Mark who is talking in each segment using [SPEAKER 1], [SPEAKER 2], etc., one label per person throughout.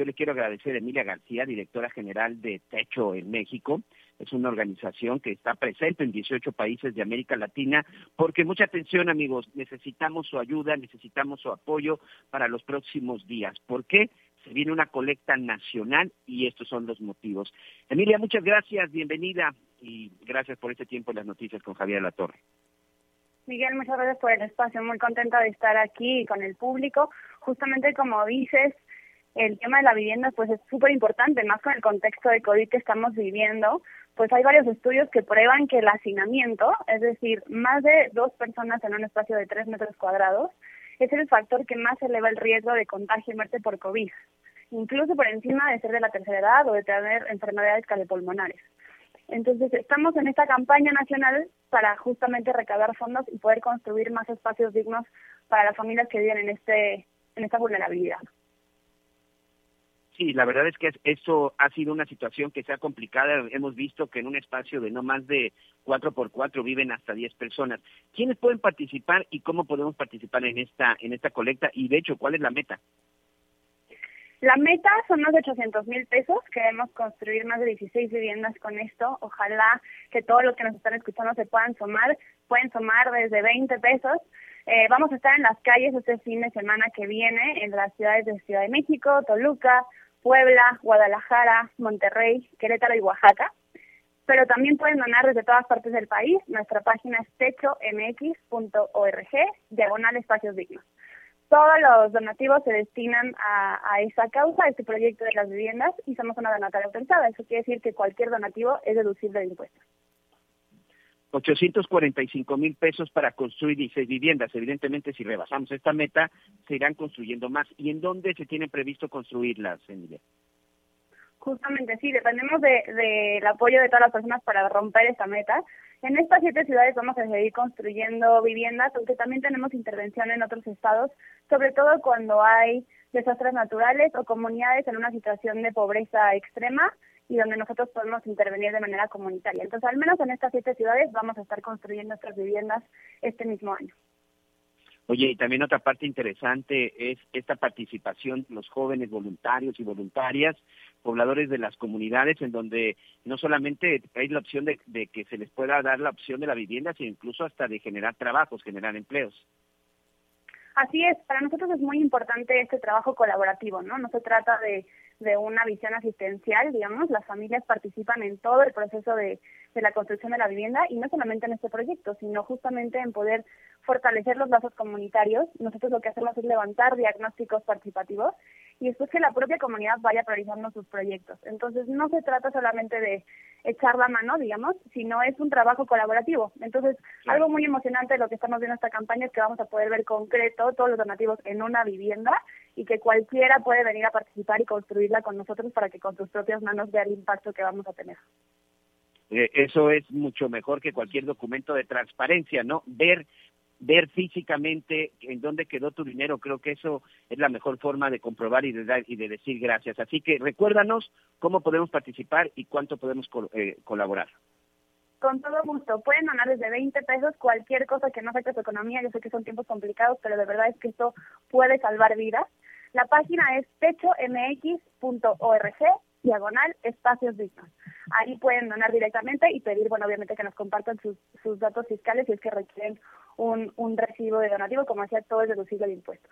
[SPEAKER 1] Yo le quiero agradecer a Emilia García, directora general de Techo en México. Es una organización que está presente en 18 países de América Latina, porque mucha atención amigos, necesitamos su ayuda, necesitamos su apoyo para los próximos días. ¿Por qué? Se viene una colecta nacional y estos son los motivos. Emilia, muchas gracias, bienvenida y gracias por este tiempo en las noticias con Javier Latorre.
[SPEAKER 2] Miguel, muchas gracias por el espacio. Muy contenta de estar aquí con el público. Justamente como dices, el tema de la vivienda pues es súper importante, más con el contexto de COVID que estamos viviendo. Pues hay varios estudios que prueban que el hacinamiento, es decir, más de dos personas en un espacio de tres metros cuadrados, es el factor que más eleva el riesgo de contagio y muerte por COVID, incluso por encima de ser de la tercera edad o de tener enfermedades cardiopulmonares. Entonces, estamos en esta campaña nacional para justamente recaudar fondos y poder construir más espacios dignos para las familias que viven en este en esta vulnerabilidad.
[SPEAKER 1] Sí, la verdad es que eso ha sido una situación que se ha complicado. Hemos visto que en un espacio de no más de cuatro por cuatro viven hasta diez personas. ¿Quiénes pueden participar y cómo podemos participar en esta en esta colecta? Y de hecho, ¿cuál es la meta?
[SPEAKER 2] La meta son más de 800 mil pesos. Queremos construir más de 16 viviendas con esto. Ojalá que todos los que nos están escuchando se puedan sumar. Pueden sumar desde 20 pesos. Eh, vamos a estar en las calles este fin de semana que viene en las ciudades de Ciudad de México, Toluca, Puebla, Guadalajara, Monterrey, Querétaro y Oaxaca. Pero también pueden donar desde todas partes del país. Nuestra página es techomx.org, diagonal espacios dignos. Todos los donativos se destinan a, esa causa, a este proyecto de las viviendas, y somos una donataria autorizada. Eso quiere decir que cualquier donativo es deducible de impuestos.
[SPEAKER 1] 845 mil pesos para construir 16 viviendas. Evidentemente, si rebasamos esta meta, se irán construyendo más. ¿Y en dónde se tiene previsto construirlas, Emilia?
[SPEAKER 2] Justamente sí, dependemos del de, apoyo de todas las personas para romper esta meta. En estas siete ciudades vamos a seguir construyendo viviendas, aunque también tenemos intervención en otros estados, sobre todo cuando hay desastres naturales o comunidades en una situación de pobreza extrema y donde nosotros podemos intervenir de manera comunitaria. Entonces, al menos en estas siete ciudades vamos a estar construyendo nuestras viviendas este mismo año.
[SPEAKER 1] Oye, y también otra parte interesante es esta participación de los jóvenes voluntarios y voluntarias, pobladores de las comunidades, en donde no solamente hay la opción de, de que se les pueda dar la opción de la vivienda, sino incluso hasta de generar trabajos, generar empleos.
[SPEAKER 2] Así es, para nosotros es muy importante este trabajo colaborativo, ¿no? No se trata de, una visión asistencial, digamos, las familias participan en todo el proceso de, de la construcción de la vivienda y no solamente en este proyecto, sino justamente en poder fortalecer los lazos comunitarios. Nosotros lo que hacemos es levantar diagnósticos participativos y después que la propia comunidad vaya priorizando sus proyectos. Entonces, no se trata solamente de echar la mano, digamos, sino es un trabajo colaborativo. Entonces, algo muy emocionante de lo que estamos viendo en esta campaña es que vamos a poder ver concreto todos los donativos en una vivienda y que cualquiera puede venir a participar y construirla con nosotros para que con sus propias manos vea el impacto que vamos a tener.
[SPEAKER 1] Eh, eso es mucho mejor que cualquier documento de transparencia, ¿no? Ver ver físicamente en dónde quedó tu dinero, creo que eso es la mejor forma de comprobar y de, dar, y de decir gracias. Así que recuérdanos cómo podemos participar y cuánto podemos eh, colaborar.
[SPEAKER 2] Con todo gusto. Pueden donar desde 20 pesos cualquier cosa que no afecte su economía. Yo sé que son tiempos complicados, pero de verdad es que esto puede salvar vidas. La página es techomx.org diagonal espacios dignos. Ahí pueden donar directamente y pedir, bueno, obviamente que nos compartan sus, sus datos fiscales si es que requieren un, un recibo de donativo, como hacía todo es deducible de impuestos.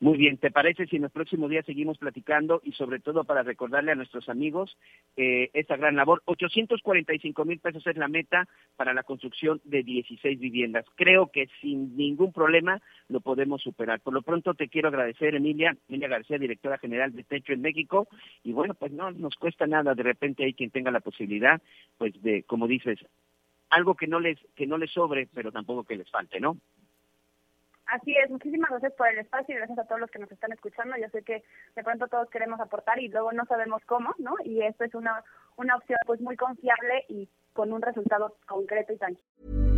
[SPEAKER 1] Muy bien, ¿te parece si en los próximos días seguimos platicando y sobre todo para recordarle a nuestros amigos eh, esta gran labor? 845 mil pesos es la meta para la construcción de 16 viviendas. Creo que sin ningún problema lo podemos superar. Por lo pronto te quiero agradecer, Emilia, Emilia García, directora general de Techo en México. Y bueno, pues no nos cuesta nada, de repente hay quien tenga la posibilidad, pues de, como dices, algo que no les, que no les sobre, pero tampoco que les falte, ¿no?
[SPEAKER 2] Así es, muchísimas gracias por el espacio y gracias a todos los que nos están escuchando. Yo sé que de pronto todos queremos aportar y luego no sabemos cómo, ¿no? Y esto es una, una opción pues muy confiable y con un resultado concreto y tangible.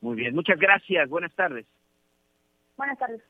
[SPEAKER 1] Muy bien, muchas gracias. Buenas tardes.
[SPEAKER 2] Buenas tardes.